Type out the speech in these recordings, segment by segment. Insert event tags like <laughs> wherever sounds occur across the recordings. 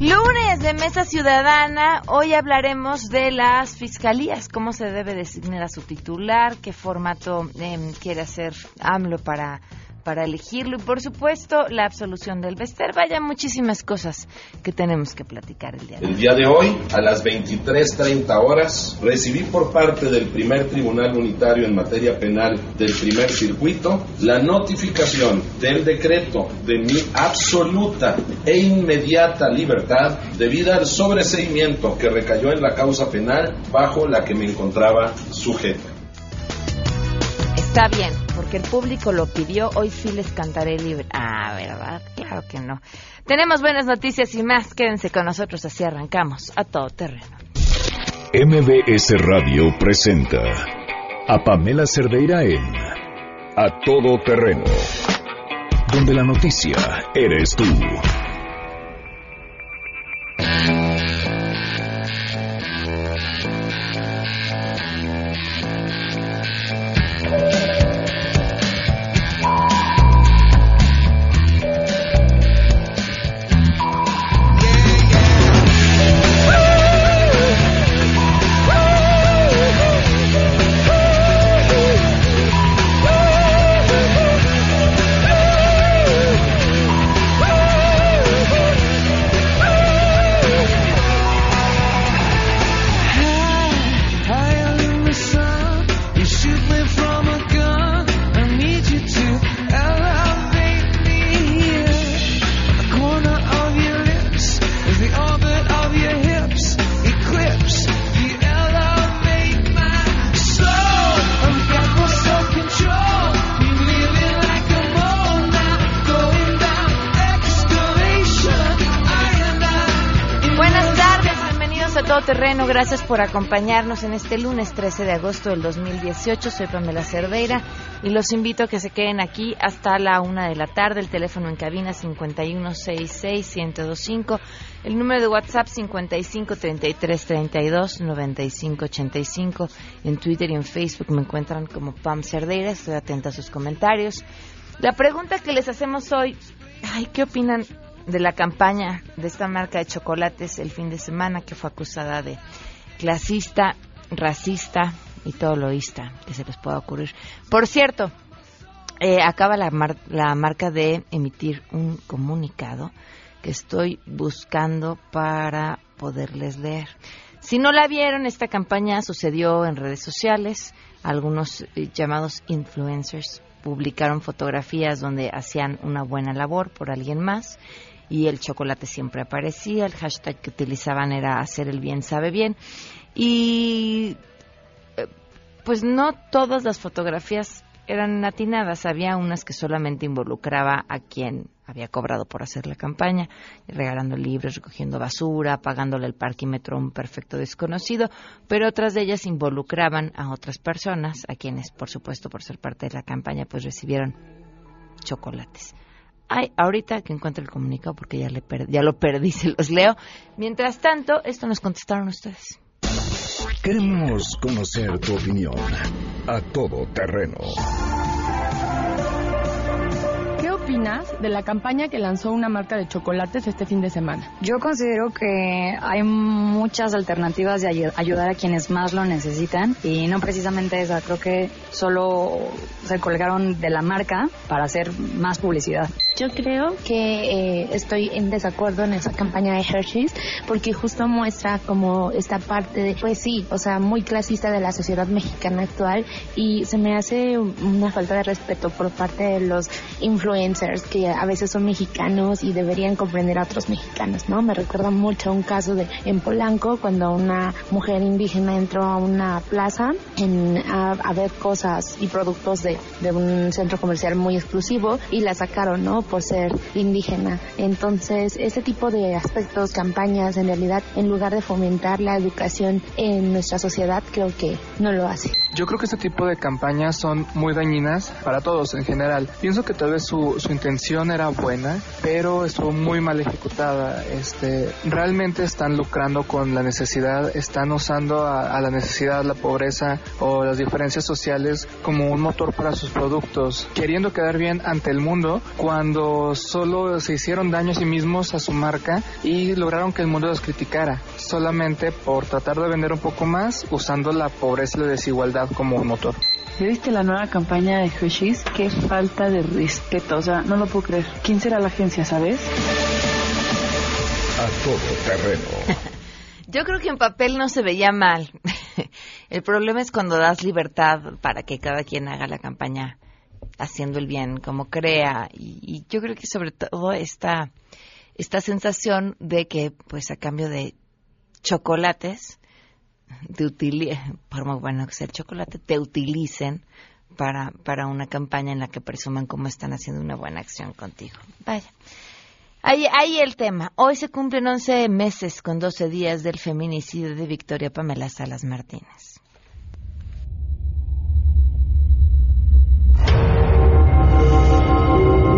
Lunes de Mesa Ciudadana, hoy hablaremos de las fiscalías, cómo se debe designar a su titular, qué formato em, quiere hacer AMLO para para elegirlo y por supuesto la absolución del Bester. Vaya muchísimas cosas que tenemos que platicar el día de hoy. El día de hoy, a las 23.30 horas, recibí por parte del primer Tribunal Unitario en materia penal del primer circuito la notificación del decreto de mi absoluta e inmediata libertad debido al sobreseimiento que recayó en la causa penal bajo la que me encontraba sujeta. Está bien, porque el público lo pidió. Hoy sí les cantaré libre. Ah, ¿verdad? Claro que no. Tenemos buenas noticias y más. Quédense con nosotros, así arrancamos a todo terreno. MBS Radio presenta a Pamela Cerdeira en A Todo Terreno, donde la noticia eres tú. Gracias por acompañarnos en este lunes 13 de agosto del 2018. Soy Pamela Cerdeira y los invito a que se queden aquí hasta la una de la tarde. El teléfono en cabina 5166-1025. El número de WhatsApp 5533329585. En Twitter y en Facebook me encuentran como Pam Cerdeira. Estoy atenta a sus comentarios. La pregunta que les hacemos hoy, ay, ¿qué opinan de la campaña de esta marca de chocolates el fin de semana que fue acusada de clasista, racista y todo loísta que se les pueda ocurrir. Por cierto, eh, acaba la, la marca de emitir un comunicado que estoy buscando para poderles leer. Si no la vieron, esta campaña sucedió en redes sociales. Algunos eh, llamados influencers publicaron fotografías donde hacían una buena labor por alguien más y el chocolate siempre aparecía. El hashtag que utilizaban era hacer el bien sabe bien. Y eh, pues no todas las fotografías eran atinadas, había unas que solamente involucraba a quien había cobrado por hacer la campaña, regalando libros, recogiendo basura, pagándole el parquímetro a un perfecto desconocido, pero otras de ellas involucraban a otras personas, a quienes, por supuesto, por ser parte de la campaña, pues recibieron chocolates. Ay, ahorita que encuentre el comunicado porque ya, le ya lo perdí, <laughs> se los leo. Mientras tanto, esto nos contestaron ustedes. Queremos conocer tu opinión a todo terreno opinas de la campaña que lanzó una marca de chocolates este fin de semana? Yo considero que hay muchas alternativas de ayudar a quienes más lo necesitan y no precisamente esa. Creo que solo se colgaron de la marca para hacer más publicidad. Yo creo que eh, estoy en desacuerdo en esa campaña de Hershey's porque justo muestra como esta parte de, pues sí, o sea, muy clasista de la sociedad mexicana actual y se me hace una falta de respeto por parte de los influencers que a veces son mexicanos y deberían comprender a otros mexicanos, ¿no? Me recuerda mucho a un caso de en Polanco cuando una mujer indígena entró a una plaza en, a, ver cosas y productos de, de un centro comercial muy exclusivo y la sacaron, ¿no? Por ser indígena. Entonces, ese tipo de aspectos, campañas, en realidad, en lugar de fomentar la educación en nuestra sociedad, creo que no lo hace. Yo creo que este tipo de campañas son muy dañinas para todos en general. Pienso que tal vez su intención era buena, pero estuvo muy mal ejecutada. Este, realmente están lucrando con la necesidad, están usando a, la necesidad, la pobreza o las diferencias sociales como un motor para sus productos, queriendo quedar bien ante el mundo cuando solo se hicieron daño a sí mismos a su marca y lograron que el mundo los criticara, solamente por tratar de vender un poco más usando la pobreza y la desigualdad como un motor. viste la nueva campaña de Hershey's? Qué falta de respeto, o sea, no lo puedo creer. ¿Quién será la agencia, sabes? A todo terreno. <laughs> Yo creo que en papel no se veía mal. <laughs> El problema es cuando das libertad para que cada quien haga la campaña haciendo el bien como crea. Y, yo creo que sobre todo esta, esta sensación de que, pues a cambio de chocolates, te <laughs> por muy bueno que sea el chocolate, te utilicen para, para una campaña en la que presuman cómo están haciendo una buena acción contigo. Vaya. Ahí, ahí el tema. Hoy se cumplen 11 meses con 12 días del feminicidio de Victoria Pamela Salas Martínez.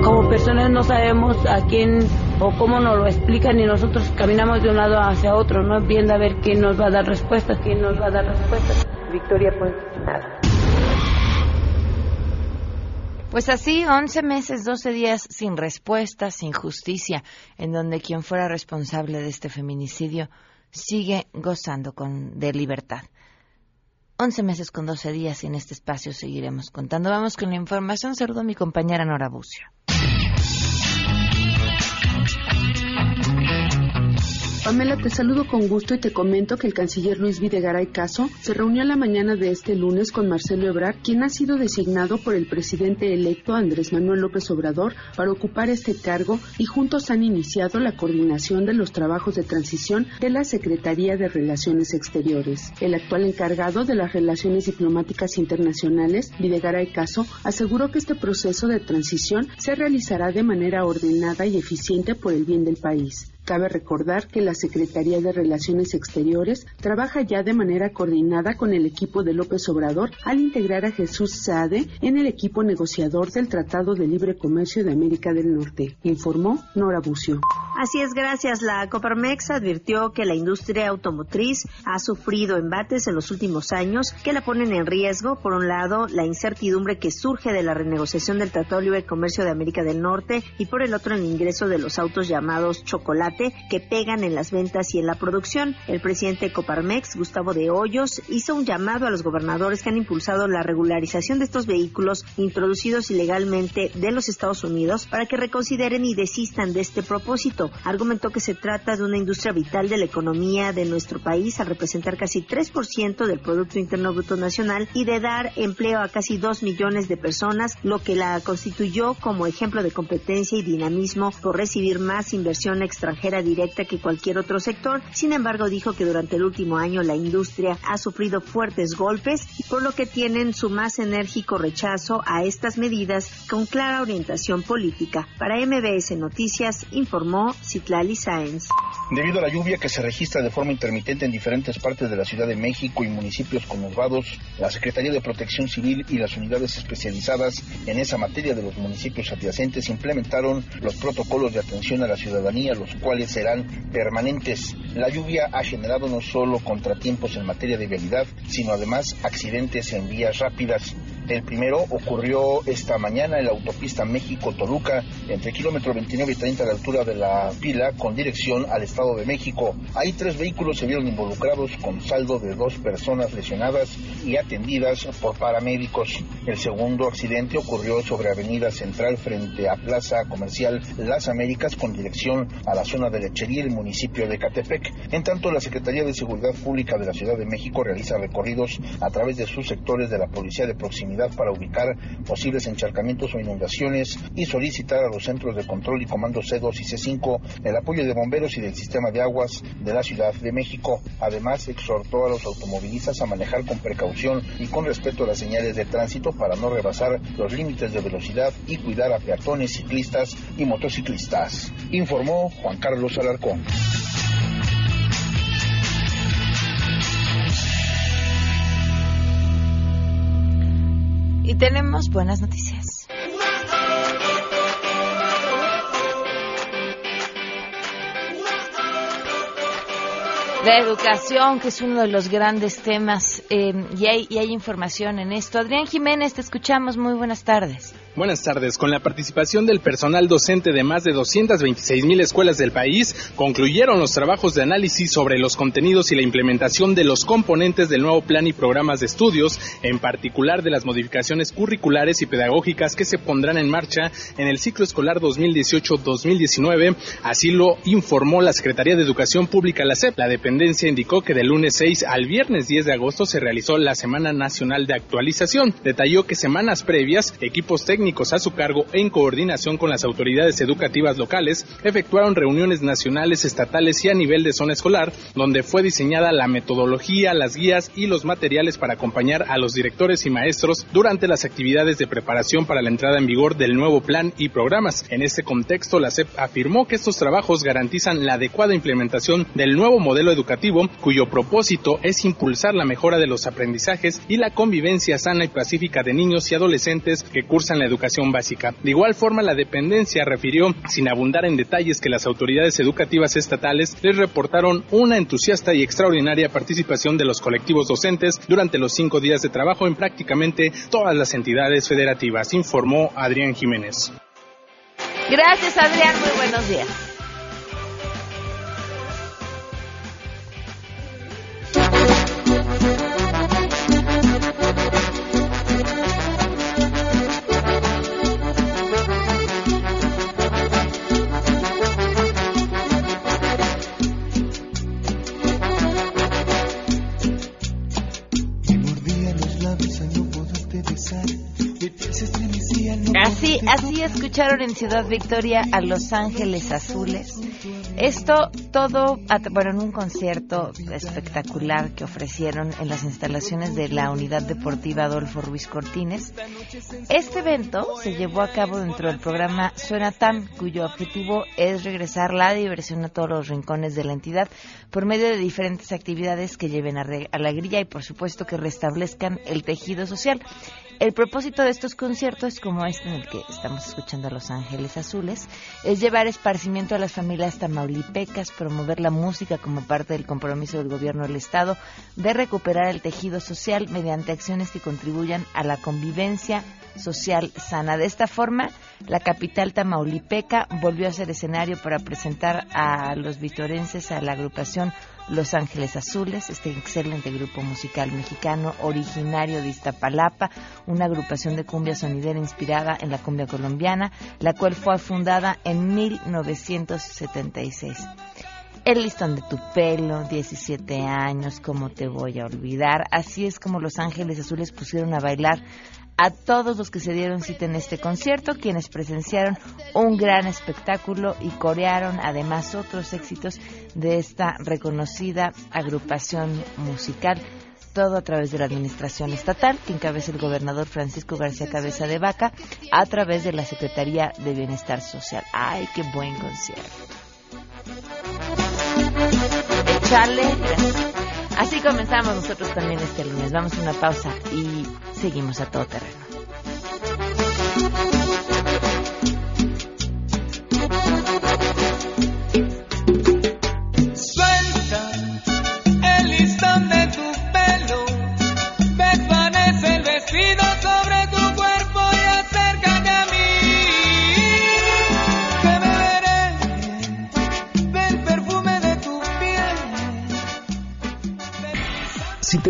Como personas no sabemos a quién o cómo nos lo explican y nosotros caminamos de un lado hacia otro, no viendo a ver quién nos va a dar respuestas, quién nos va a dar respuestas. Victoria, pues nada. Pues así, 11 meses, 12 días sin respuesta, sin justicia, en donde quien fuera responsable de este feminicidio sigue gozando con, de libertad. 11 meses con 12 días y en este espacio seguiremos contando. Vamos con la información. Saludo a mi compañera Nora Bucio. Pamela, te saludo con gusto y te comento que el canciller Luis Videgaray Caso se reunió la mañana de este lunes con Marcelo Ebrard, quien ha sido designado por el presidente electo Andrés Manuel López Obrador para ocupar este cargo y juntos han iniciado la coordinación de los trabajos de transición de la Secretaría de Relaciones Exteriores. El actual encargado de las relaciones diplomáticas internacionales, Videgaray Caso, aseguró que este proceso de transición se realizará de manera ordenada y eficiente por el bien del país. Cabe recordar que la Secretaría de Relaciones Exteriores trabaja ya de manera coordinada con el equipo de López Obrador al integrar a Jesús Saade en el equipo negociador del Tratado de Libre Comercio de América del Norte, informó Nora Bucio. Así es, gracias. La Coparmex advirtió que la industria automotriz ha sufrido embates en los últimos años que la ponen en riesgo. Por un lado, la incertidumbre que surge de la renegociación del Tratado de Libre Comercio de América del Norte y por el otro, el ingreso de los autos llamados chocolate que pegan en las ventas y en la producción. El presidente de Coparmex, Gustavo de Hoyos, hizo un llamado a los gobernadores que han impulsado la regularización de estos vehículos introducidos ilegalmente de los Estados Unidos para que reconsideren y desistan de este propósito. Argumentó que se trata de una industria vital de la economía de nuestro país al representar casi 3% del Producto Interno Bruto Nacional y de dar empleo a casi 2 millones de personas, lo que la constituyó como ejemplo de competencia y dinamismo por recibir más inversión extranjera directa que cualquier otro sector. Sin embargo, dijo que durante el último año la industria ha sufrido fuertes golpes, por lo que tienen su más enérgico rechazo a estas medidas con clara orientación política. Para MBS Noticias, informó Citlali Sáenz. Debido a la lluvia que se registra de forma intermitente en diferentes partes de la Ciudad de México y municipios conurbados, la Secretaría de Protección Civil y las unidades especializadas en esa materia de los municipios adyacentes implementaron los protocolos de atención a la ciudadanía, los cuales serán permanentes. La lluvia ha generado no solo contratiempos en materia de vialidad, sino además accidentes en vías rápidas. El primero ocurrió esta mañana en la autopista México-Toluca, entre kilómetro 29 y 30 a la altura de la pila, con dirección al Estado de México. Ahí tres vehículos se vieron involucrados con saldo de dos personas lesionadas y atendidas por paramédicos. El segundo accidente ocurrió sobre Avenida Central frente a Plaza Comercial Las Américas con dirección a la zona de Lechería, el municipio de Catepec. En tanto, la Secretaría de Seguridad Pública de la Ciudad de México realiza recorridos a través de sus sectores de la Policía de Proximidad para ubicar posibles encharcamientos o inundaciones y solicitar a los centros de control y comando C2 y C5 el apoyo de bomberos y del sistema de aguas de la Ciudad de México. Además, exhortó a los automovilistas a manejar con precaución y con respeto a las señales de tránsito para no rebasar los límites de velocidad y cuidar a peatones, ciclistas y motociclistas. Informó Juan Carlos Alarcón. Y tenemos buenas noticias. La educación, que es uno de los grandes temas, eh, y, hay, y hay información en esto. Adrián Jiménez, te escuchamos. Muy buenas tardes. Buenas tardes. Con la participación del personal docente de más de 226 mil escuelas del país, concluyeron los trabajos de análisis sobre los contenidos y la implementación de los componentes del nuevo plan y programas de estudios, en particular de las modificaciones curriculares y pedagógicas que se pondrán en marcha en el ciclo escolar 2018-2019. Así lo informó la Secretaría de Educación Pública, la SEP. La dependencia indicó que del lunes 6 al viernes 10 de agosto se realizó la Semana Nacional de Actualización. Detalló que semanas previas, equipos técnicos técnicos a su cargo en coordinación con las autoridades educativas locales efectuaron reuniones nacionales, estatales y a nivel de zona escolar, donde fue diseñada la metodología, las guías y los materiales para acompañar a los directores y maestros durante las actividades de preparación para la entrada en vigor del nuevo plan y programas. En este contexto, la SEP afirmó que estos trabajos garantizan la adecuada implementación del nuevo modelo educativo, cuyo propósito es impulsar la mejora de los aprendizajes y la convivencia sana y pacífica de niños y adolescentes que cursan la educación básica. De igual forma, la dependencia refirió, sin abundar en detalles, que las autoridades educativas estatales les reportaron una entusiasta y extraordinaria participación de los colectivos docentes durante los cinco días de trabajo en prácticamente todas las entidades federativas, informó Adrián Jiménez. Gracias, Adrián. Muy buenos días. Así, escucharon en Ciudad Victoria a Los Ángeles Azules. Esto todo, bueno, en un concierto espectacular que ofrecieron en las instalaciones de la Unidad Deportiva Adolfo Ruiz Cortines. Este evento se llevó a cabo dentro del programa Suena Tan, cuyo objetivo es regresar la diversión a todos los rincones de la entidad por medio de diferentes actividades que lleven a alegría y, por supuesto, que restablezcan el tejido social. El propósito de estos conciertos, como este en el que estamos escuchando a Los Ángeles Azules, es llevar esparcimiento a las familias tamaulipecas, promover la música como parte del compromiso del gobierno del Estado de recuperar el tejido social mediante acciones que contribuyan a la convivencia social sana. De esta forma, la capital tamaulipeca volvió a ser escenario para presentar a los vitorenses a la agrupación los Ángeles Azules, este excelente grupo musical mexicano originario de Iztapalapa, una agrupación de cumbia sonidera inspirada en la cumbia colombiana, la cual fue fundada en 1976. El listón de tu pelo, 17 años, ¿cómo te voy a olvidar? Así es como Los Ángeles Azules pusieron a bailar a todos los que se dieron cita en este concierto, quienes presenciaron un gran espectáculo y corearon además otros éxitos de esta reconocida agrupación musical todo a través de la administración estatal que encabeza el gobernador Francisco García Cabeza de Vaca a través de la Secretaría de Bienestar Social. ¡Ay, qué buen concierto! Así comenzamos nosotros también este lunes. Vamos a una pausa y seguimos a todo terreno.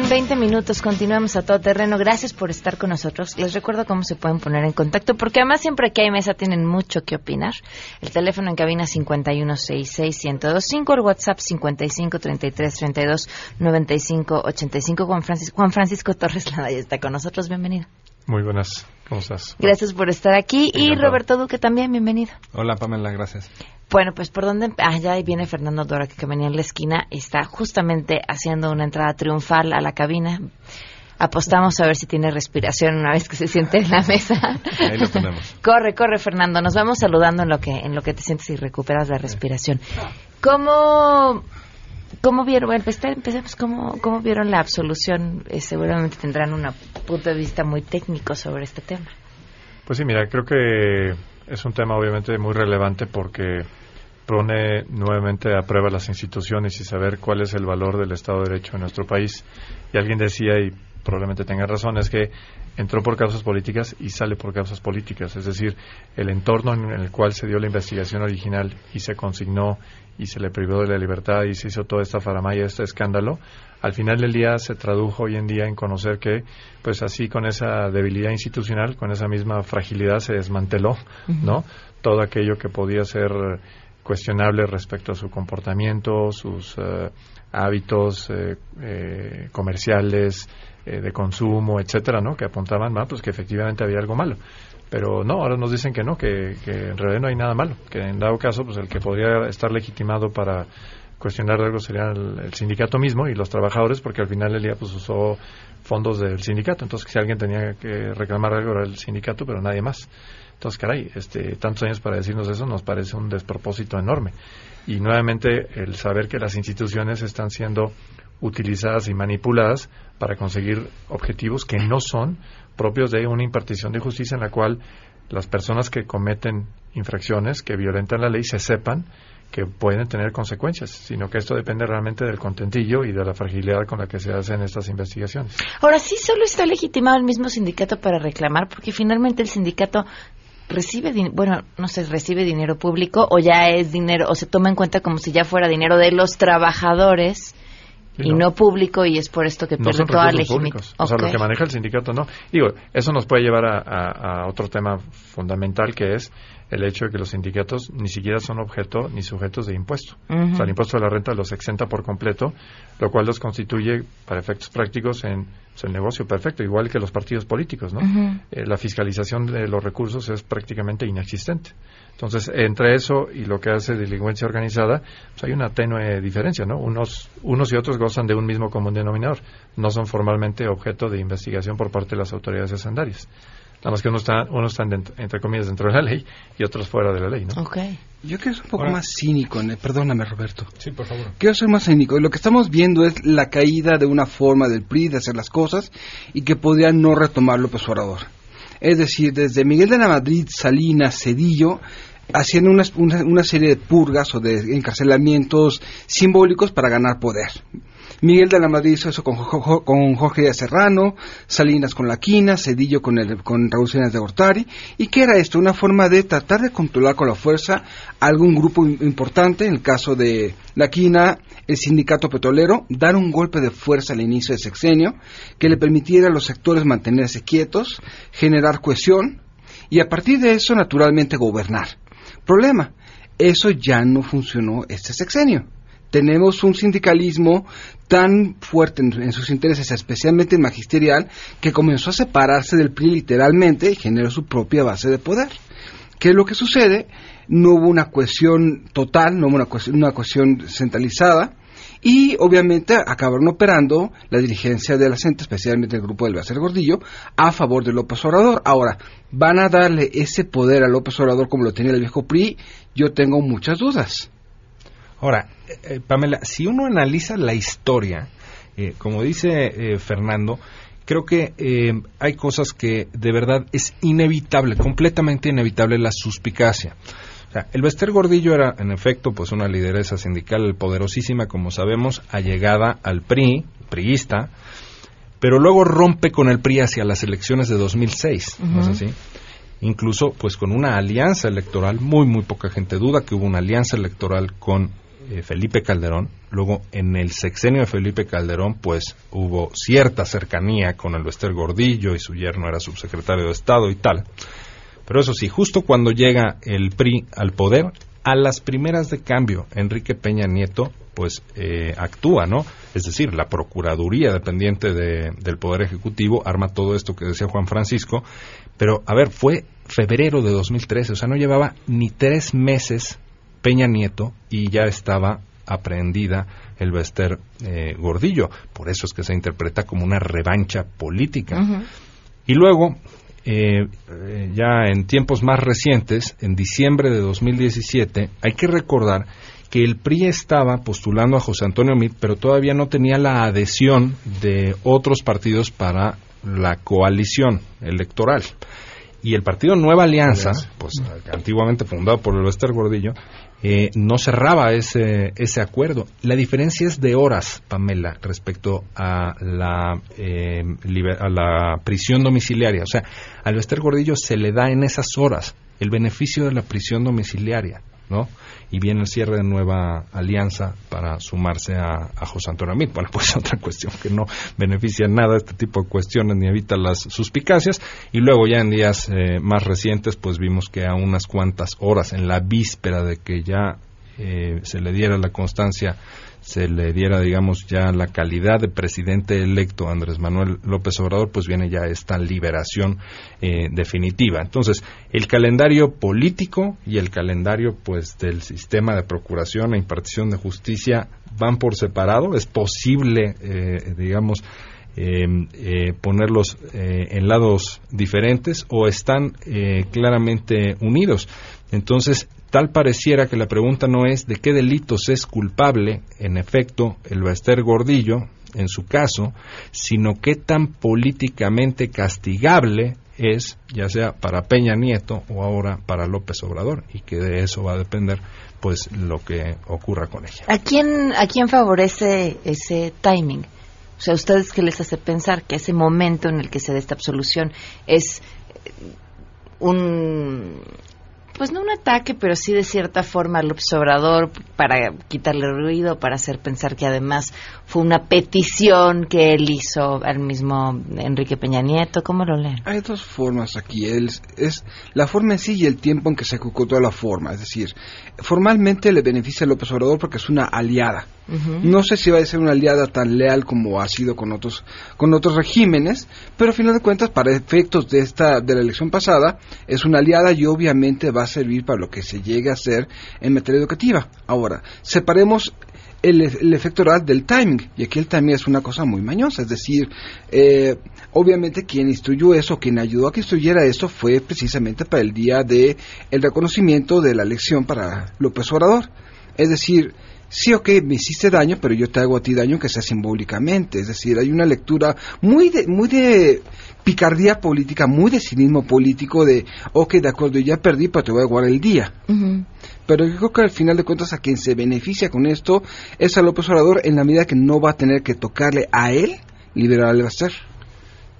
20 minutos, continuamos a todo terreno. Gracias por estar con nosotros. Les recuerdo cómo se pueden poner en contacto, porque además siempre que hay mesa tienen mucho que opinar. El teléfono en cabina 5166125, el WhatsApp 5533329585. Juan Francisco, Juan Francisco Torres ya está con nosotros. Bienvenido. Muy buenas, ¿cómo estás? Gracias por estar aquí. Y Roberto Duque también, bienvenido. Hola Pamela, gracias. Bueno, pues por dónde... Ah, ya ahí viene Fernando Dora, que venía en la esquina. Está justamente haciendo una entrada triunfal a la cabina. Apostamos a ver si tiene respiración una vez que se siente en la mesa. Ahí lo tenemos. <laughs> Corre, corre, Fernando. Nos vamos saludando en lo que en lo que te sientes y recuperas la respiración. ¿Cómo cómo vieron? Bueno, pues, empecemos. ¿Cómo, cómo vieron la absolución? Eh, seguramente tendrán un punto de vista muy técnico sobre este tema. Pues sí, mira, creo que es un tema obviamente muy relevante porque pone nuevamente a prueba las instituciones y saber cuál es el valor del Estado de Derecho en nuestro país. Y alguien decía, y probablemente tenga razón, es que entró por causas políticas y sale por causas políticas. Es decir, el entorno en el cual se dio la investigación original y se consignó y se le privó de la libertad y se hizo toda esta faramaya, este escándalo, al final del día se tradujo hoy en día en conocer que, pues así con esa debilidad institucional, con esa misma fragilidad se desmanteló, ¿no? Todo aquello que podía ser cuestionable respecto a su comportamiento, sus eh, hábitos eh, eh, comerciales, de consumo, etcétera, ¿no? Que apuntaban más, pues que efectivamente había algo malo. Pero no, ahora nos dicen que no, que, en realidad no hay nada malo, que en dado caso, pues el que podría estar legitimado para cuestionar algo sería el, sindicato mismo y los trabajadores, porque al final el día pues usó fondos del sindicato. Entonces, si alguien tenía que reclamar algo era el sindicato, pero nadie más. Entonces, caray, este, tantos años para decirnos eso nos parece un despropósito enorme. Y nuevamente el saber que las instituciones están siendo utilizadas y manipuladas para conseguir objetivos que no son propios de una impartición de justicia en la cual las personas que cometen infracciones, que violentan la ley, se sepan que pueden tener consecuencias, sino que esto depende realmente del contentillo y de la fragilidad con la que se hacen estas investigaciones. Ahora sí, solo está legitimado el mismo sindicato para reclamar, porque finalmente el sindicato recibe, bueno, no sé, recibe dinero público o ya es dinero, o se toma en cuenta como si ya fuera dinero de los trabajadores y no. público y es por esto que pierde toda legitimidad. O sea, lo que maneja el sindicato no. Digo, eso nos puede llevar a, otro tema fundamental que es el hecho de que los sindicatos ni siquiera son objeto ni sujetos de impuesto. O sea, el impuesto de la renta los exenta por completo, lo cual los constituye, para efectos prácticos, en el negocio perfecto, igual que los partidos políticos, ¿no? Eh, la fiscalización de los recursos es prácticamente inexistente. Entonces, entre eso y lo que hace delincuencia organizada, pues hay una tenue diferencia, ¿no? Unos, unos y otros gozan de un mismo común denominador. No son formalmente objeto de investigación por parte de las autoridades hacendarias. Nada más que uno está, uno está entre comillas, dentro de la ley y otros fuera de la ley, ¿no? Okay. Yo quiero ser un poco más cínico, perdóname Roberto. Sí, por favor. Quiero ser más cínico. Lo que estamos viendo es la caída de una forma del PRI de hacer las cosas y que podría no retomar López Obrador. Es decir, desde Miguel de la Madrid, Salinas, Cedillo, haciendo una, una, serie de purgas o de encarcelamientos simbólicos para ganar poder. Miguel de la Madrid hizo eso con, Jorge Díaz Serrano, Salinas con La Quina, Cedillo con, el, con Raúl de Gortari. ¿Y qué era esto? Una forma de tratar de controlar con la fuerza algún grupo importante, en el caso de La Quina, el sindicato petrolero, dar un golpe de fuerza al inicio del sexenio que le permitiera a los sectores mantenerse quietos, generar cohesión y a partir de eso, naturalmente, gobernar. Problema, eso ya no funcionó este sexenio tenemos un sindicalismo tan fuerte en, sus intereses, especialmente el magisterial, que comenzó a separarse del PRI literalmente y generó su propia base de poder. ¿Qué es lo que sucede? No hubo una cohesión total, no hubo una cohesión, centralizada, y obviamente acabaron operando la dirigencia de la CENTE, especialmente el grupo del Bacer Gordillo, a favor de López Obrador. Ahora, ¿van a darle ese poder a López Obrador como lo tenía el viejo PRI? Yo tengo muchas dudas. Ahora, eh, Pamela, si uno analiza la historia, eh, como dice eh, Fernando, creo que hay cosas que de verdad es inevitable, completamente inevitable la suspicacia. O sea, el Bester Gordillo era, en efecto, pues una lideresa sindical poderosísima, como sabemos, allegada al PRI, priista, pero luego rompe con el PRI hacia las elecciones de 2006, ¿no es así? Incluso, pues con una alianza electoral, muy, muy poca gente duda que hubo una alianza electoral con eh, Felipe Calderón. Luego, en el sexenio de Felipe Calderón, pues hubo cierta cercanía con el Bester Gordillo y su yerno era subsecretario de Estado y tal. Pero eso sí, justo cuando llega el PRI al poder, a las primeras de cambio, Enrique Peña Nieto, pues eh, actúa, ¿no? Es decir, la Procuraduría, dependiente del Poder Ejecutivo, arma todo esto que decía Juan Francisco. Pero, a ver, fue febrero de 2013, o sea, no llevaba ni tres meses Peña Nieto y ya estaba aprehendida el Bester eh, Gordillo. Por eso es que se interpreta como una revancha política. Y luego, eh, eh, ya en tiempos más recientes, en diciembre de 2017, hay que recordar que el PRI estaba postulando a José Antonio Meade, pero todavía no tenía la adhesión de otros partidos para la coalición electoral. Y el partido Nueva Alianza, pues antiguamente fundado por el Bester Gordillo, eh, no cerraba ese, ese acuerdo. La diferencia es de horas, Pamela, respecto a la, eh, a la prisión domiciliaria. O sea, al Bester Gordillo se le da en esas horas el beneficio de la prisión domiciliaria, ¿no? Y viene el cierre de nueva alianza para sumarse a, José Antonio. Bueno, <laughs> pues otra cuestión que no beneficia nada este tipo de cuestiones ni evita las suspicacias. Y luego ya en días eh, más recientes, pues vimos que a unas cuantas horas, en la víspera de que ya eh, se le diera la constancia se le diera, digamos, ya la calidad de presidente electo Andrés Manuel López Obrador, pues viene ya esta liberación eh, definitiva. Entonces, el calendario político y el calendario, pues, del sistema de procuración e impartición de justicia van por separado. Es posible, eh, digamos, eh, ponerlos en lados diferentes o están claramente unidos. Entonces, Tal pareciera que la pregunta no es de qué delitos es culpable, en efecto, el Bester Gordillo, en su caso, sino qué tan políticamente castigable es, ya sea para Peña Nieto o ahora para López Obrador, y que de eso va a depender pues lo que ocurra con ella. ¿A quién, a quién favorece ese timing? O sea, ¿ustedes qué les hace pensar que ese momento en el que se dé esta absolución es un pues no un ataque, pero sí de cierta forma al observador para quitarle ruido, para hacer pensar que además fue una petición que él hizo al mismo Enrique Peña Nieto. ¿Cómo lo leen? Hay dos formas aquí. es la forma en sí y el tiempo en que se ejecutó la forma. Es decir, formalmente le beneficia a López Obrador porque es una aliada. No sé si va a ser una aliada tan leal como ha sido con otros con otros regímenes, pero a final de cuentas para efectos de esta de la elección pasada es una aliada y obviamente va a servir para lo que se llegue a hacer en materia educativa. Ahora, separemos el, el, efecto real del timing. Y aquí el timing es una cosa muy mañosa. Es decir, eh, obviamente quien instruyó eso, quien ayudó a que instruyera eso fue precisamente para el día de el reconocimiento de la elección para López Obrador. Es decir, sí, ok, me hiciste daño, pero yo te hago a ti daño que sea simbólicamente. Es decir, hay una lectura muy de, muy de picardía política, muy de cinismo político de, ok, de acuerdo, ya perdí, pero te voy a guardar el día. Pero yo creo que al final de cuentas a quien se beneficia con esto es a López Obrador en la medida que no va a tener que tocarle a él liberar al ser.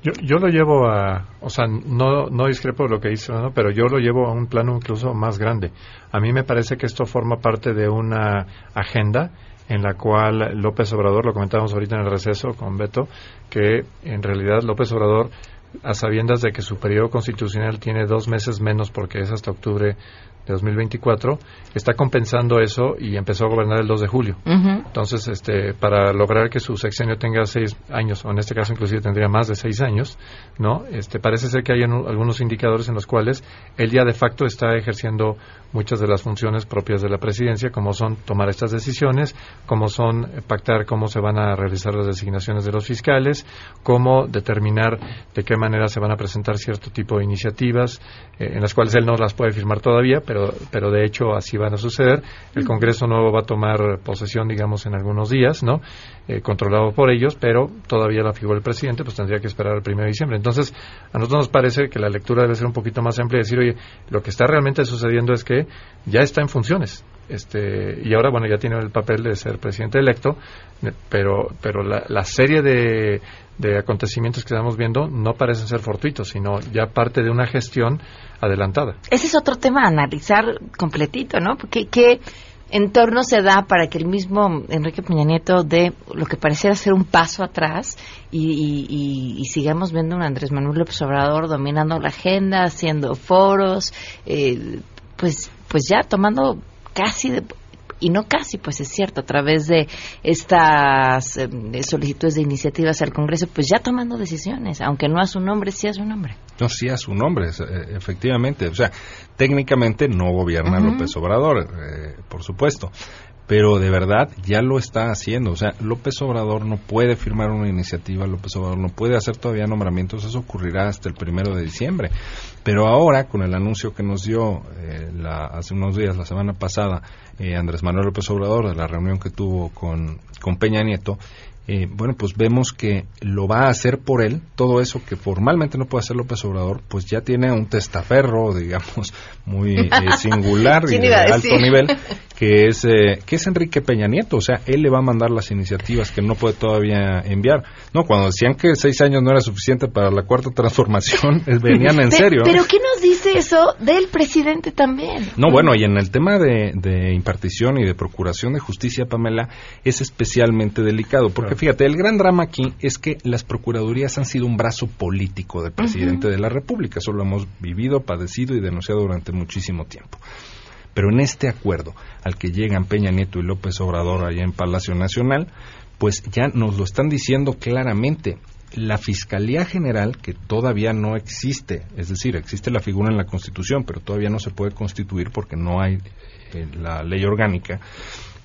Yo, yo lo llevo a, o sea, no, no discrepo de lo que dice, pero yo lo llevo a un plano incluso más grande. A mí me parece que esto forma parte de una agenda en la cual López Obrador, lo comentábamos ahorita en el receso con Beto, que en realidad López Obrador a sabiendas de que su periodo constitucional tiene dos meses menos porque es hasta octubre de 2024, está compensando eso y empezó a gobernar el 2 de julio. Entonces, este, para lograr que su sexenio tenga seis años, o en este caso inclusive tendría más de seis años, ¿no? Este, parece ser que hay algunos indicadores en los cuales él ya de facto está ejerciendo muchas de las funciones propias de la presidencia, como son tomar estas decisiones, como son pactar cómo se van a realizar las designaciones de los fiscales, cómo determinar de qué manera se van a presentar cierto tipo de iniciativas, eh, en las cuales él no las puede firmar todavía, pero, pero de hecho así van a suceder. El Congreso nuevo va a tomar posesión, digamos, en algunos días, ¿no? Eh, controlado por ellos, pero todavía la figura del presidente, pues tendría que esperar el 1 de diciembre. Entonces, a nosotros nos parece que la lectura debe ser un poquito más amplia y decir, oye, lo que está realmente sucediendo es que ya está en funciones. Este, y ahora, bueno, ya tiene el papel de ser presidente electo, pero, pero la, serie de, de acontecimientos que estamos viendo no parecen ser fortuitos, sino ya parte de una gestión adelantada. Ese es otro tema a analizar completito, ¿no? Porque qué entorno se da para que el mismo Enrique Peña Nieto dé lo que pareciera ser un paso atrás y, sigamos viendo a un Andrés Manuel López Obrador dominando la agenda, haciendo foros, eh, pues, pues ya tomando casi de, y no casi, pues es cierto, a través de estas em, solicitudes de iniciativas al Congreso, pues ya tomando decisiones, aunque no a su nombre, sí a su nombre. No, sí a su nombre, eh, efectivamente. O sea, técnicamente no gobierna López Obrador, eh, por supuesto pero de verdad ya lo está haciendo. O sea, López Obrador no puede firmar una iniciativa, López Obrador no puede hacer todavía nombramientos, eso ocurrirá hasta el primero de diciembre. Pero ahora, con el anuncio que nos dio eh, hace unos días, la semana pasada, eh, Andrés Manuel López Obrador, de la reunión que tuvo con, con Peña Nieto, eh, bueno, pues vemos que lo va a hacer por él, todo eso que formalmente no puede hacer López Obrador, pues ya tiene un testaferro, <laughs> digamos, muy eh, singular y <laughs> de alto nivel, <laughs> que es, eh, que es Enrique Peña Nieto, o sea, él le va a mandar las iniciativas que no puede todavía enviar. No, cuando decían que seis años no era suficiente para la cuarta transformación, <laughs> venían en serio. Pero ¿qué nos dice eso del presidente también? No, bueno, y en el tema de, de impartición y de procuración de justicia, Pamela, es especialmente delicado, porque fíjate, el gran drama aquí es que las procuradurías han sido un brazo político del presidente de la República. Eso lo hemos vivido, padecido y denunciado durante muchísimo tiempo. Pero en este acuerdo al que llegan Peña Nieto y López Obrador allá en Palacio Nacional, pues ya nos lo están diciendo claramente. La Fiscalía General, que todavía no existe, es decir, existe la figura en la Constitución, pero todavía no se puede constituir porque no hay eh, la ley orgánica,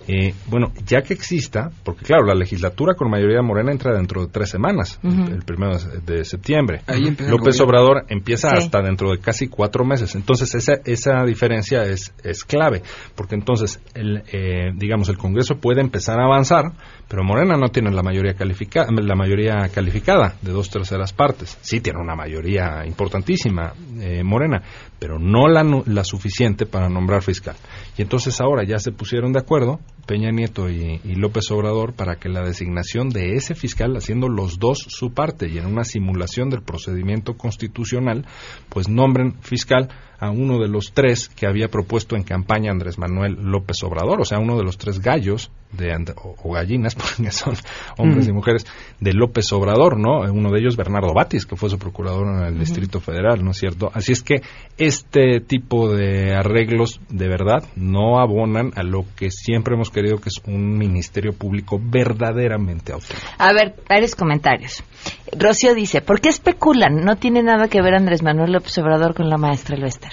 eh, bueno, ya que exista, porque claro, la legislatura con mayoría morena entra dentro de tres semanas, el primero de, septiembre. López Obrador empieza hasta dentro de casi cuatro meses. Entonces, esa, esa diferencia es, es clave, porque entonces, el, eh, digamos, el Congreso puede empezar a avanzar, pero Morena no tiene la mayoría, calificada la mayoría calificada de dos terceras partes. Sí tiene una mayoría importantísima, eh, Morena, pero no la, la suficiente para nombrar fiscal. Y entonces ahora ya se pusieron de acuerdo Peña Nieto y, López Obrador para que la designación de ese fiscal, haciendo los dos su parte y en una simulación del procedimiento constitucional, pues nombren fiscal a uno de los tres que había propuesto en campaña Andrés Manuel López Obrador, o sea, uno de los tres gallos de o, gallinas, <laughs> porque son hombres y mujeres, de López Obrador, ¿no? Uno de ellos, Bernardo Batis, que fue su procurador en el Distrito Federal, ¿no es cierto? Así es que este tipo de arreglos, de verdad, no abonan a lo que siempre hemos querido que es un ministerio público verdaderamente autónomo. A ver, varios comentarios. Rocío dice, ¿por qué especulan? No tiene nada que ver Andrés Manuel López Obrador con la maestra Lester.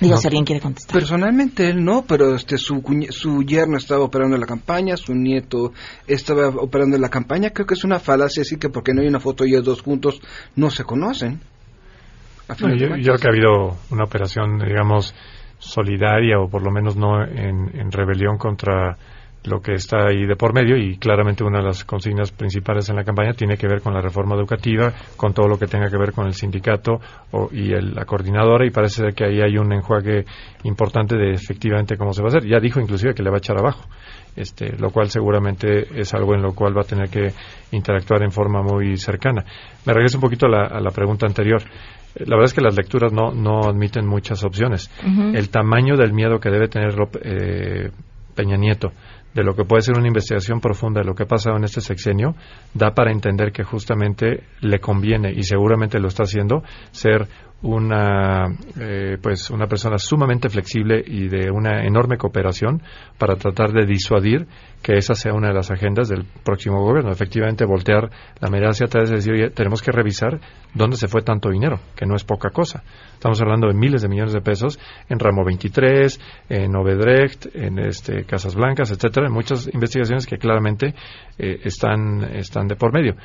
Digo, si alguien quiere contestar. Personalmente él no, pero este su, su yerno estaba operando en la campaña, su nieto estaba operando en la campaña. Creo que es una falacia así que porque no hay una foto y ellos dos juntos no se conocen. yo, creo que ha habido una operación, digamos, solidaria o por lo menos no en rebelión contra lo que está ahí de por medio y claramente una de las consignas principales en la campaña tiene que ver con la reforma educativa, con todo lo que tenga que ver con el sindicato y la coordinadora y parece que ahí hay un enjuague importante de efectivamente cómo se va a hacer. Ya dijo inclusive que le va a echar abajo, este, lo cual seguramente es algo en lo cual va a tener que interactuar en forma muy cercana. Me regreso un poquito a la, pregunta anterior. La verdad es que las lecturas no, no admiten muchas opciones. El tamaño del miedo que debe tener eh, Peña Nieto de lo que puede ser una investigación profunda de lo que ha pasado en este sexenio, da para entender que justamente le conviene, y seguramente lo está haciendo, ser una eh, pues una persona sumamente flexible y de una enorme cooperación para tratar de disuadir que esa sea una de las agendas del próximo gobierno. Efectivamente voltear la mirada hacia atrás y decir tenemos que revisar dónde se fue tanto dinero que no es poca cosa estamos hablando de miles de millones de pesos en ramo 23 en Obedrecht en este Casas Blancas etcétera en muchas investigaciones que claramente eh, están están de por medio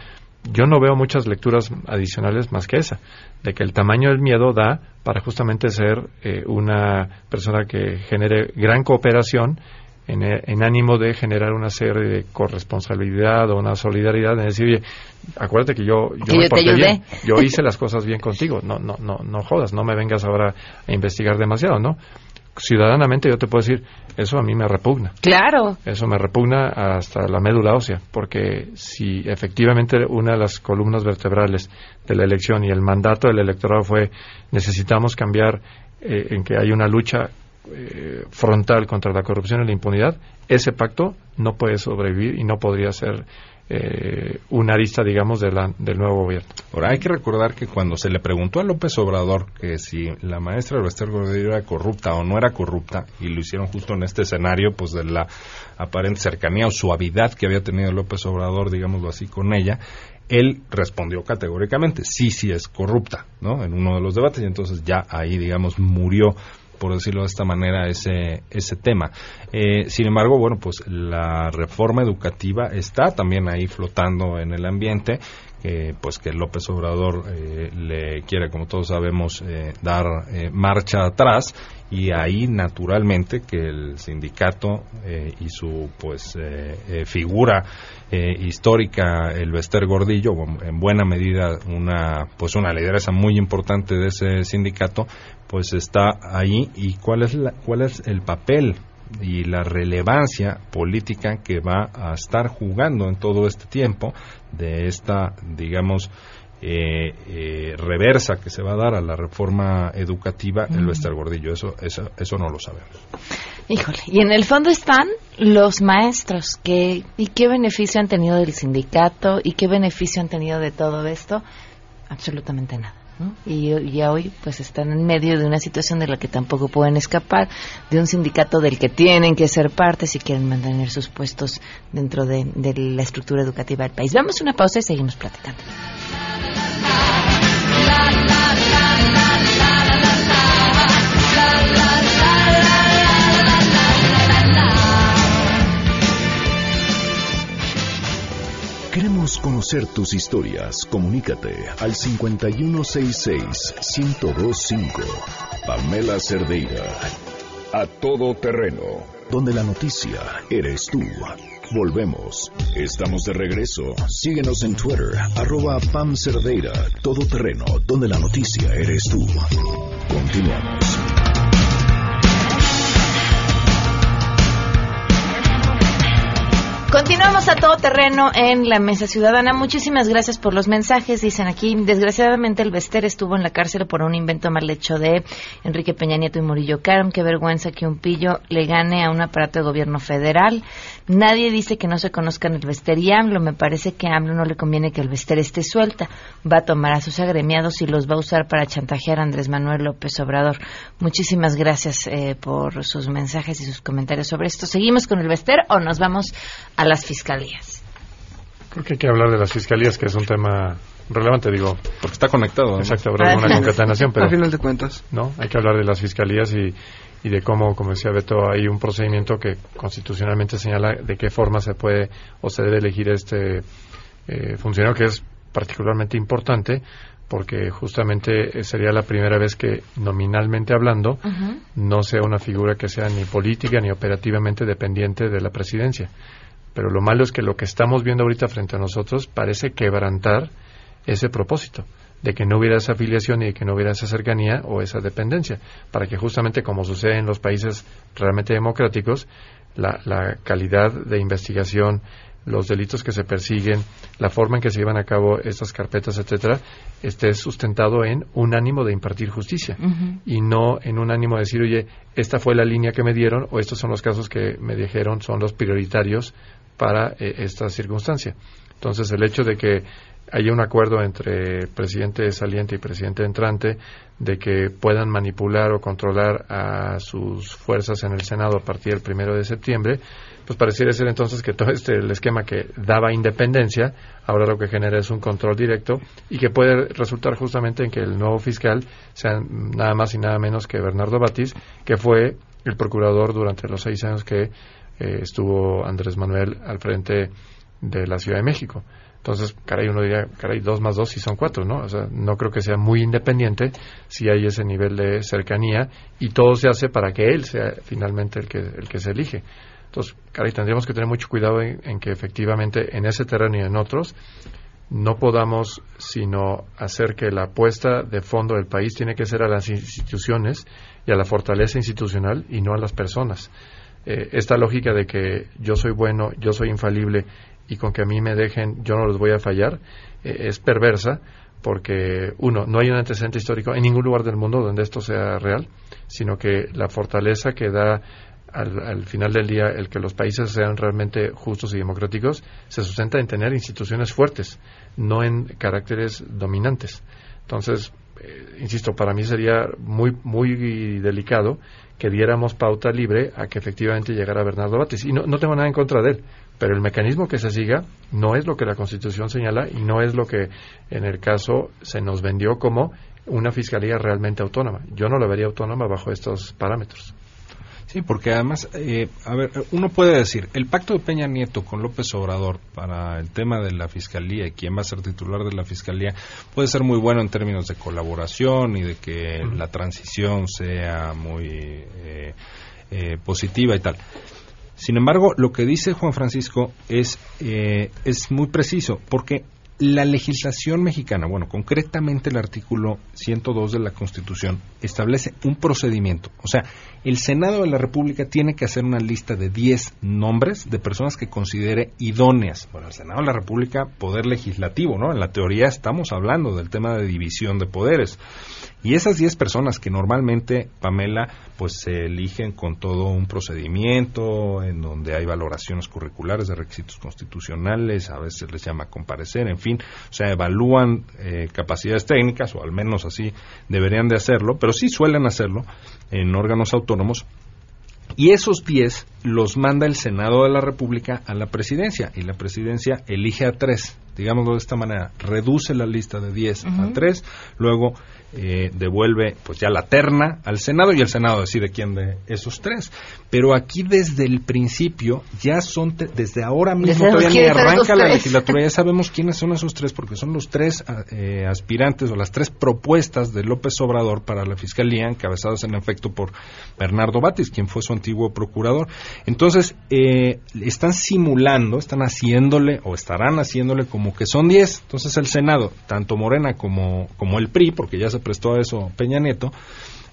yo no veo muchas lecturas adicionales más que esa, de que el tamaño del miedo da para justamente ser eh, una persona que genere gran cooperación en, eh, en, ánimo de generar una serie de corresponsabilidad o una solidaridad, en decir, oye, acuérdate que yo, yo, me porté bien, yo hice las cosas bien contigo, no, no, no, no jodas, no me vengas ahora a investigar demasiado, ¿no? Ciudadanamente yo te puedo decir, eso a mí me repugna. Claro. Eso me repugna hasta la médula ósea, porque si efectivamente una de las columnas vertebrales de la elección y el mandato del electorado fue necesitamos cambiar eh, en que hay una lucha eh, frontal contra la corrupción y la impunidad, ese pacto no puede sobrevivir y no podría ser eh, una arista, digamos, de del nuevo gobierno. Ahora, hay que recordar que cuando se le preguntó a López Obrador que si la maestra Lester Gordillo era corrupta o no era corrupta, y lo hicieron justo en este escenario, pues de la aparente cercanía o suavidad que había tenido López Obrador, digámoslo así, con ella, él respondió categóricamente, sí, sí es corrupta, ¿no? En uno de los debates y entonces ya ahí, digamos, murió por decirlo de esta manera, ese, ese tema. Eh, sin embargo, bueno, pues la reforma educativa está también ahí flotando en el ambiente pues que López Obrador eh, le quiere, como todos sabemos, eh, dar eh, marcha atrás y ahí naturalmente que el sindicato y su pues figura histórica el Bester Gordillo en buena medida una pues una lideresa muy importante de ese sindicato pues está ahí y cuál es la, cuál es el papel y la relevancia política que va a estar jugando en todo este tiempo de esta, digamos, eh, eh, reversa que se va a dar a la reforma educativa el Bester Gordillo. Eso, eso, eso no lo sabemos. Híjole, y en el fondo están los maestros, que, ¿y qué beneficio han tenido del sindicato? ¿Y qué beneficio han tenido de todo esto? Absolutamente nada. Y ya hoy pues están en medio de una situación de la que tampoco pueden escapar, de un sindicato del que tienen que ser parte si quieren mantener sus puestos dentro de, de la estructura educativa del país. Vamos a una pausa y seguimos platicando. Conocer tus historias. Comunícate al 5166-1025. Pamela Cerdeira. A todo terreno. Donde la noticia eres tú. Volvemos. Estamos de regreso. Síguenos en Twitter. Arroba Pam Cerdeira. Todo terreno. Donde la noticia eres tú. Continuamos. Continuamos a todo terreno en la Mesa Ciudadana. Muchísimas gracias por los mensajes. Dicen aquí, desgraciadamente el Bester estuvo en la cárcel por un invento mal hecho de Enrique Peña Nieto y Murillo Karam. Qué vergüenza que un pillo le gane a un aparato de gobierno federal. Nadie dice que no se conozcan el Bester y AMLO. Me parece que a AMLO no le conviene que el Bester esté suelta. Va a tomar a sus agremiados y los va a usar para chantajear a Andrés Manuel López Obrador. Muchísimas gracias eh, por sus mensajes y sus comentarios sobre esto. ¿Seguimos con el Bester o nos vamos a las fiscalías. Creo que hay que hablar de las fiscalías, que es un tema relevante, digo. Porque está conectado. Exacto, habrá una concatenación, pero... Al final de cuentas. No, hay que hablar de las fiscalías y, y de cómo, como decía Beto, hay un procedimiento que constitucionalmente señala de qué forma se puede o se debe elegir este eh, funcionario, que es particularmente importante porque justamente sería la primera vez que nominalmente hablando no sea una figura que sea ni política ni operativamente dependiente de la presidencia. Pero lo malo es que lo que estamos viendo ahorita frente a nosotros parece quebrantar ese propósito de que no hubiera esa afiliación y de que no hubiera esa cercanía o esa dependencia, para que justamente como sucede en los países realmente democráticos, la, la calidad de investigación, los delitos que se persiguen, la forma en que se llevan a cabo estas carpetas, etcétera, esté sustentado en un ánimo de impartir justicia y no en un ánimo de decir, oye, esta fue la línea que me dieron o estos son los casos que me dijeron son los prioritarios para eh, esta circunstancia. Entonces, el hecho de que haya un acuerdo entre presidente saliente y presidente entrante de que puedan manipular o controlar a sus fuerzas en el Senado a partir del primero de septiembre, pues pareciera ser entonces que todo este el esquema que daba independencia ahora lo que genera es un control directo y que puede resultar justamente en que el nuevo fiscal sea nada más y nada menos que Bernardo Batis, que fue el procurador durante los seis años que eh, estuvo Andrés Manuel al frente de la Ciudad de México. Entonces, caray, uno diría, caray, dos más dos y son cuatro, ¿no? O sea, no creo que sea muy independiente si hay ese nivel de cercanía y todo se hace para que él sea finalmente el que, el que se elige. Entonces, caray, tendríamos que tener mucho cuidado en, que efectivamente en ese terreno y en otros no podamos sino hacer que la apuesta de fondo del país tiene que ser a las instituciones y a la fortaleza institucional y no a las personas. Eh, esta lógica de que yo soy bueno, yo soy infalible y con que a mí me dejen yo no los voy a fallar eh, es perversa porque uno no hay un antecedente histórico en ningún lugar del mundo donde esto sea real sino que la fortaleza que da al, al, final del día el que los países sean realmente justos y democráticos se sustenta en tener instituciones fuertes no en caracteres dominantes entonces eh, insisto, para mí sería muy, muy delicado que diéramos pauta libre a que efectivamente llegara Bernardo Batis. Y no, no tengo nada en contra de él, pero el mecanismo que se siga no es lo que la Constitución señala y no es lo que en el caso se nos vendió como una fiscalía realmente autónoma. Yo no la vería autónoma bajo estos parámetros. Sí, porque además, eh, a ver, uno puede decir, el pacto de Peña Nieto con López Obrador para el tema de la fiscalía y quién va a ser titular de la fiscalía puede ser muy bueno en términos de colaboración y de que la transición sea muy eh, eh, positiva y tal. Sin embargo, lo que dice Juan Francisco es, es muy preciso, porque la legislación mexicana, bueno, concretamente el artículo 102 de la Constitución, establece un procedimiento. O sea, el Senado de la República tiene que hacer una lista de 10 nombres de personas que considere idóneas. Bueno, el Senado de la República, poder legislativo, ¿no? En la teoría estamos hablando del tema de división de poderes. Y esas 10 personas que normalmente, Pamela, pues se eligen con todo un procedimiento en donde hay valoraciones curriculares de requisitos constitucionales, a veces les llama comparecer, en fin, o sea, evalúan eh, capacidades técnicas, o al menos así deberían de hacerlo, pero sí suelen hacerlo en órganos autónomos. Y esos 10 los manda el Senado de la República a la presidencia, y la presidencia elige a tres digámoslo de esta manera, reduce la lista de 10 a 3, luego eh, devuelve pues ya la terna al Senado y el Senado decide quién de esos tres. Pero aquí desde el principio ya son, desde ahora mismo todavía ni arranca la legislatura, ya sabemos quiénes son esos tres porque son los tres eh, aspirantes o las tres propuestas de López Obrador para la Fiscalía, encabezadas en efecto por Bernardo Batis, quien fue su antiguo procurador. Entonces, eh, están simulando, están haciéndole o estarán haciéndole como que son 10. Entonces el Senado, tanto Morena como, como el PRI, porque ya se prestó a eso Peña Nieto,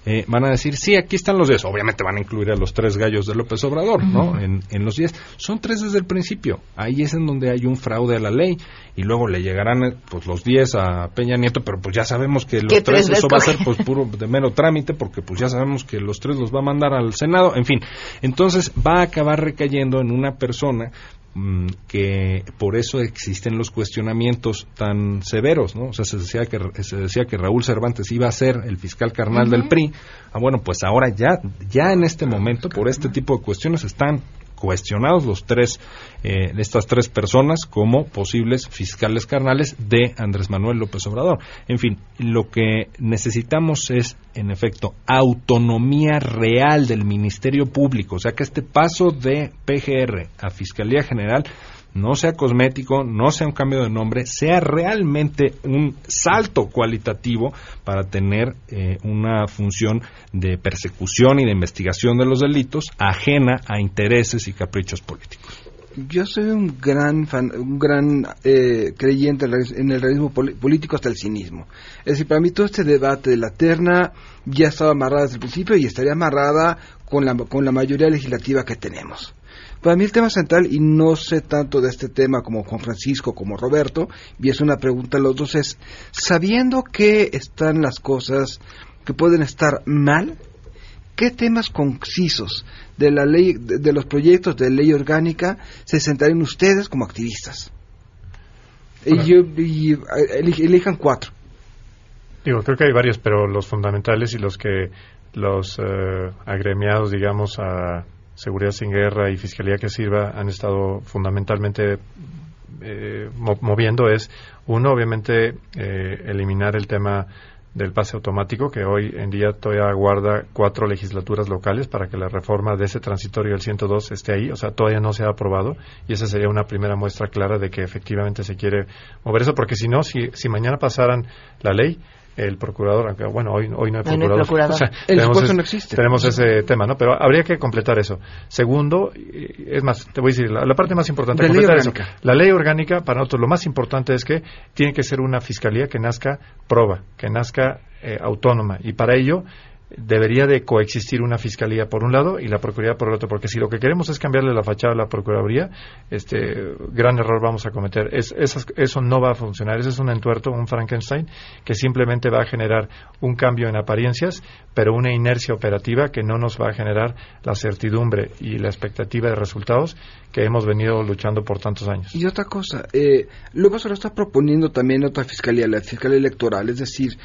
eh, van a decir, sí, aquí están los 10. Obviamente van a incluir a los tres gallos de López Obrador, ¿no? En, en, los 10. Son tres desde el principio. Ahí es en donde hay un fraude a la ley. Y luego le llegarán eh, pues los 10 a Peña Nieto, pero pues ya sabemos que los tres, eso va a ser pues puro de mero trámite, porque pues ya sabemos que los tres los va a mandar al Senado. En fin, entonces va a acabar recayendo en una persona que por eso existen los cuestionamientos tan severos, ¿no? O sea, se decía que se decía que Raúl Cervantes iba a ser el fiscal carnal del PRI. Ah, bueno, pues ahora ya ya en este momento por este tipo de cuestiones están cuestionados los tres, eh, estas tres personas como posibles fiscales carnales de Andrés Manuel López Obrador. En fin, lo que necesitamos es, en efecto, autonomía real del Ministerio Público, o sea que este paso de PGR a Fiscalía General no sea cosmético, no sea un cambio de nombre, sea realmente un salto cualitativo para tener eh, una función de persecución y de investigación de los delitos ajena a intereses y caprichos políticos. Yo soy un gran un gran eh, creyente en el realismo político hasta el cinismo. Es decir, para mí todo este debate de la terna ya estaba amarrada desde el principio y estaría amarrada con la, con la mayoría legislativa que tenemos. Para mí el tema central, y no sé tanto de este tema como Juan Francisco, como Roberto, y es una pregunta a los dos, es, sabiendo que están las cosas que pueden estar mal, ¿qué temas concisos de la ley, de, los proyectos de ley orgánica se sentarían ustedes como activistas? Y, y, elijan cuatro. Digo, creo que hay varios, pero los fundamentales y los que los eh, agremiados, digamos, a Seguridad sin Guerra y Fiscalía que Sirva han estado fundamentalmente eh, moviendo es, uno, obviamente, eh, eliminar el tema del pase automático, que hoy en día todavía aguarda cuatro legislaturas locales para que la reforma de ese transitorio del 102 esté ahí, o sea, todavía no se ha aprobado, y esa sería una primera muestra clara de que efectivamente se quiere mover eso, porque si no, si, si mañana pasaran la ley, el procurador, aunque bueno, hoy, hoy no hay procurador. <laughs> el tenemos, no existe. Tenemos ese tema, ¿no? Pero habría que completar eso. Segundo, es más, te voy a decir, la, parte más importante, completar eso. La ley orgánica, para nosotros, lo más importante es que tiene que ser una fiscalía que nazca proba, que nazca eh, autónoma. Y para ello, debería de coexistir una fiscalía por un lado y la procuraduría por el otro, porque si lo que queremos es cambiarle la fachada a la procuraduría, este gran error vamos a cometer. Es, eso no va a funcionar. Ese es un entuerto, un Frankenstein que simplemente va a generar un cambio en apariencias, pero una inercia operativa que no nos va a generar la certidumbre y la expectativa de resultados que hemos venido luchando por tantos años. Y otra cosa, eh, luego se lo está proponiendo también otra fiscalía, la fiscalía electoral, es decir,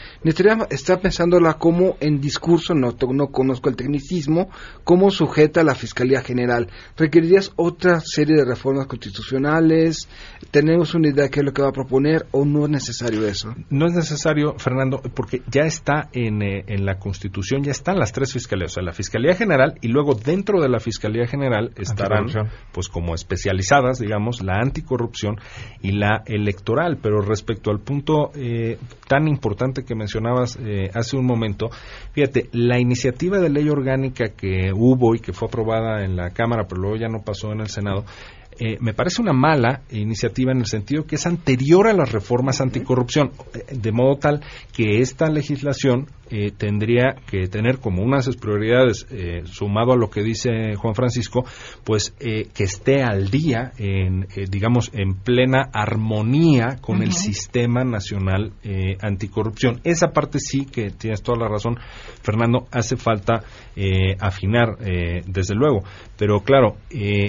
está pensándola como en discurso, no, no conozco el tecnicismo, como sujeta a la fiscalía general. ¿Requerirías otra serie de reformas constitucionales? ¿Tenemos una idea de qué es lo que va a proponer o no es necesario eso? No es necesario, Fernando, porque ya está en, eh, en la Constitución, ya están las tres fiscalías, o sea, la Fiscalía General y luego dentro de la Fiscalía General estarán pues como especializadas, digamos, la anticorrupción y la electoral. Pero respecto al punto eh, tan importante que mencionabas eh, hace un momento, fíjate, la iniciativa de ley orgánica que hubo y que fue aprobada en la Cámara, pero luego ya no pasó en el Senado, eh, me parece una mala iniciativa en el sentido que es anterior a las reformas anticorrupción, de modo tal que esta legislación eh, tendría que tener como unas de sus prioridades, eh, sumado a lo que dice Juan Francisco, pues eh, que esté al día, en, digamos, en plena armonía con el sistema nacional anticorrupción. Esa parte sí que tienes toda la razón, Fernando, hace falta afinar, desde luego. Pero claro,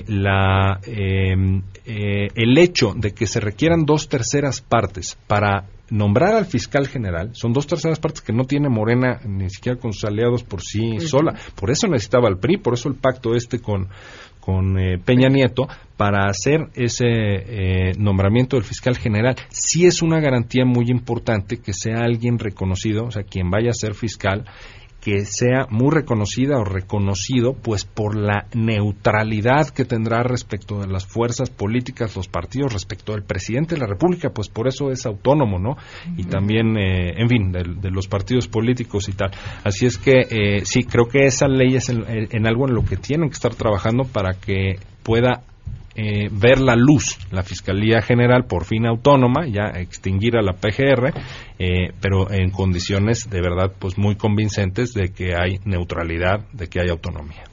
la, em, el hecho de que se requieran dos terceras partes para nombrar al fiscal general, son dos terceras partes que no tiene Morena ni siquiera con sus aliados por sí sola. Por eso necesitaba el PRI, por eso el pacto este con, con eh, Peña Nieto, para hacer ese eh, nombramiento del fiscal general. Sí es una garantía muy importante que sea alguien reconocido, o sea, quien vaya a ser fiscal que sea muy reconocida o reconocido pues por la neutralidad que tendrá respecto de las fuerzas políticas, los partidos, respecto del presidente de la República, pues por eso es autónomo, ¿no? Y también, eh, en fin, de, los partidos políticos y tal. Así es que eh, sí, creo que esa ley es en algo en lo que tienen que estar trabajando para que pueda eh, ver la luz la Fiscalía General por fin autónoma, ya extinguir a la PGR, eh, pero en condiciones de verdad pues muy convincentes de que hay neutralidad, de que hay autonomía.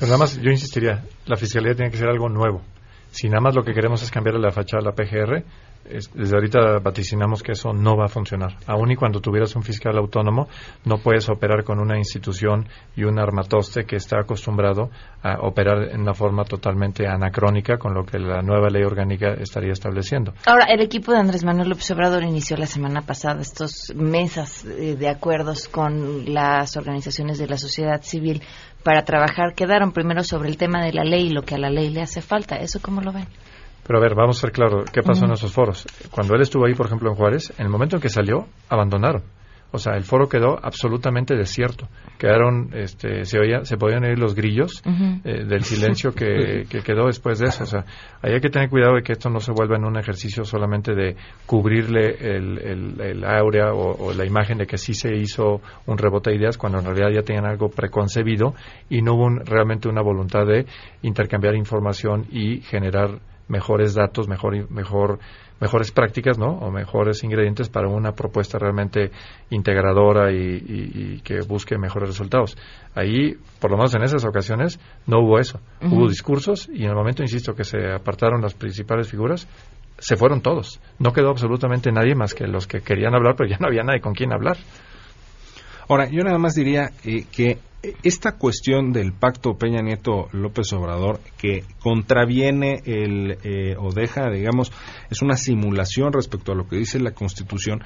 Nada más yo insistiría, la Fiscalía tiene que ser algo nuevo. Si nada más lo que queremos es cambiar la fachada a la PGR, desde ahorita vaticinamos que eso no va a funcionar. Aún y cuando tuvieras un fiscal autónomo, no puedes operar con una institución y un armatoste que está acostumbrado a operar en una forma totalmente anacrónica con lo que la nueva ley orgánica estaría estableciendo. Ahora, el equipo de Andrés Manuel López Obrador inició la semana pasada estos mesas eh, de acuerdos con las organizaciones de la sociedad civil para trabajar. Quedaron primero sobre el tema de la ley y lo que a la ley le hace falta. ¿Eso cómo lo ven? Pero a ver, vamos a ser claros, ¿qué pasó en esos foros? Cuando él estuvo ahí, por ejemplo, en Juárez, en el momento en que salió, abandonaron. O sea, el foro quedó absolutamente desierto. Quedaron, este, se oía, se podían oír los grillos eh, del silencio <laughs> que, quedó después de eso. O sea, ahí hay que tener cuidado de que esto no se vuelva en un ejercicio solamente de cubrirle el, el, áurea o, la imagen de que sí se hizo un rebote de ideas cuando en realidad ya tenían algo preconcebido y no hubo realmente una voluntad de intercambiar información y generar mejores datos, mejor, mejor, mejores prácticas, ¿no? O mejores ingredientes para una propuesta realmente integradora y, que busque mejores resultados. Ahí, por lo menos en esas ocasiones, no hubo eso. Hubo discursos y en el momento, insisto, que se apartaron las principales figuras, se fueron todos. No quedó absolutamente nadie más que los que querían hablar, pero ya no había nadie con quien hablar. Ahora, yo nada más diría eh, que esta cuestión del pacto Peña Nieto López Obrador que contraviene el eh, o deja digamos es una simulación respecto a lo que dice la Constitución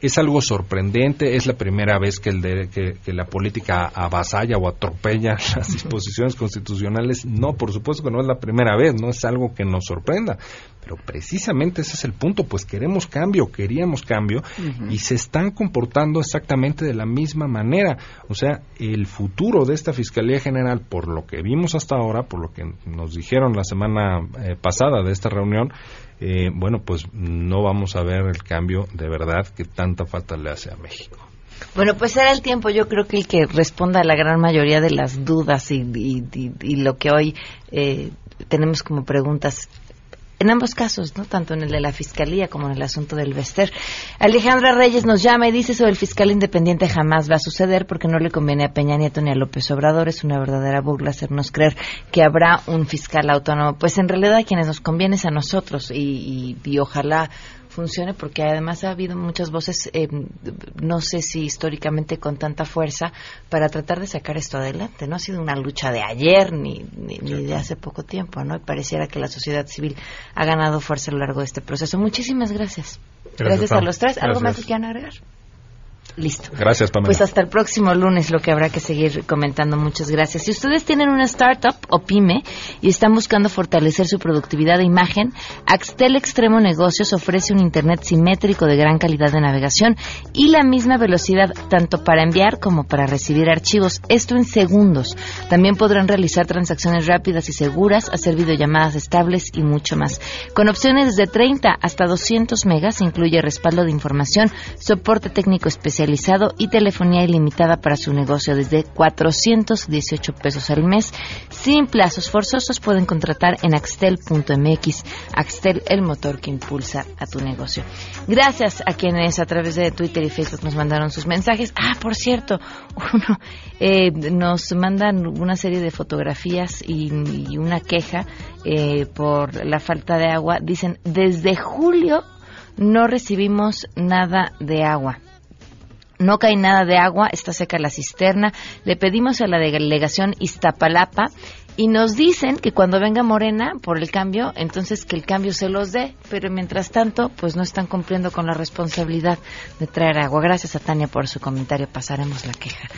es algo sorprendente, es la primera vez que, el de, que, la política avasalla o atropella <laughs> las disposiciones constitucionales. No, por supuesto que no es la primera vez, no es algo que nos sorprenda, pero precisamente ese es el punto, pues queremos cambio, queríamos cambio y se están comportando exactamente de la misma manera. O sea, el futuro de esta Fiscalía General, por lo que vimos hasta ahora, por lo que nos dijeron la semana eh, pasada de esta reunión, eh, bueno, pues no vamos a ver el cambio de verdad que tanta falta le hace a México. Bueno, pues será el tiempo, yo creo que el que responda a la gran mayoría de las dudas y, lo que hoy eh, tenemos como preguntas en ambos casos, ¿no? Tanto en el de la Fiscalía como en el asunto del Vester. Alejandra Reyes nos llama y dice eso el fiscal independiente jamás va a suceder porque no le conviene a Peña Nieto ni a López Obrador. Es una verdadera burla hacernos creer que habrá un fiscal autónomo. Pues en realidad a quienes nos conviene es a nosotros y, y ojalá funcione porque además ha habido muchas voces, eh, no sé si históricamente con tanta fuerza, para tratar de sacar esto adelante. No ha sido una lucha de ayer ni, ni, de hace poco tiempo, ¿no? Y pareciera que la sociedad civil ha ganado fuerza a lo largo de este proceso. Muchísimas gracias. Gracias, a los tres. ¿Algo más que quieran agregar? Listo. Gracias, Pamela. Pues hasta el próximo lunes lo que habrá que seguir comentando. Muchas gracias. Si ustedes tienen una startup o pyme y están buscando fortalecer su productividad de imagen, Axtel Extremo Negocios ofrece un Internet simétrico de gran calidad de navegación y la misma velocidad tanto para enviar como para recibir archivos. Esto en segundos. También podrán realizar transacciones rápidas y seguras, hacer videollamadas estables y mucho más. Con opciones desde 30 hasta 200 megas, incluye respaldo de información, soporte técnico especial y telefonía ilimitada para su negocio desde 418 pesos al mes. Sin plazos forzosos pueden contratar en axtel.mx. Axtel, el motor que impulsa a tu negocio. Gracias a quienes a través de Twitter y Facebook nos mandaron sus mensajes. Ah, por cierto, <laughs> uno, eh, nos mandan una serie de fotografías y, una queja eh, por la falta de agua. Dicen, desde julio no recibimos nada de agua. No cae nada de agua, está seca la cisterna. Le pedimos a la delegación Iztapalapa y nos dicen que cuando venga Morena por el cambio, entonces que el cambio se los dé, pero mientras tanto, pues no están cumpliendo con la responsabilidad de traer agua. Gracias a Tania por su comentario, pasaremos la queja.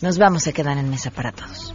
Nos vamos a quedar en mesa para todos.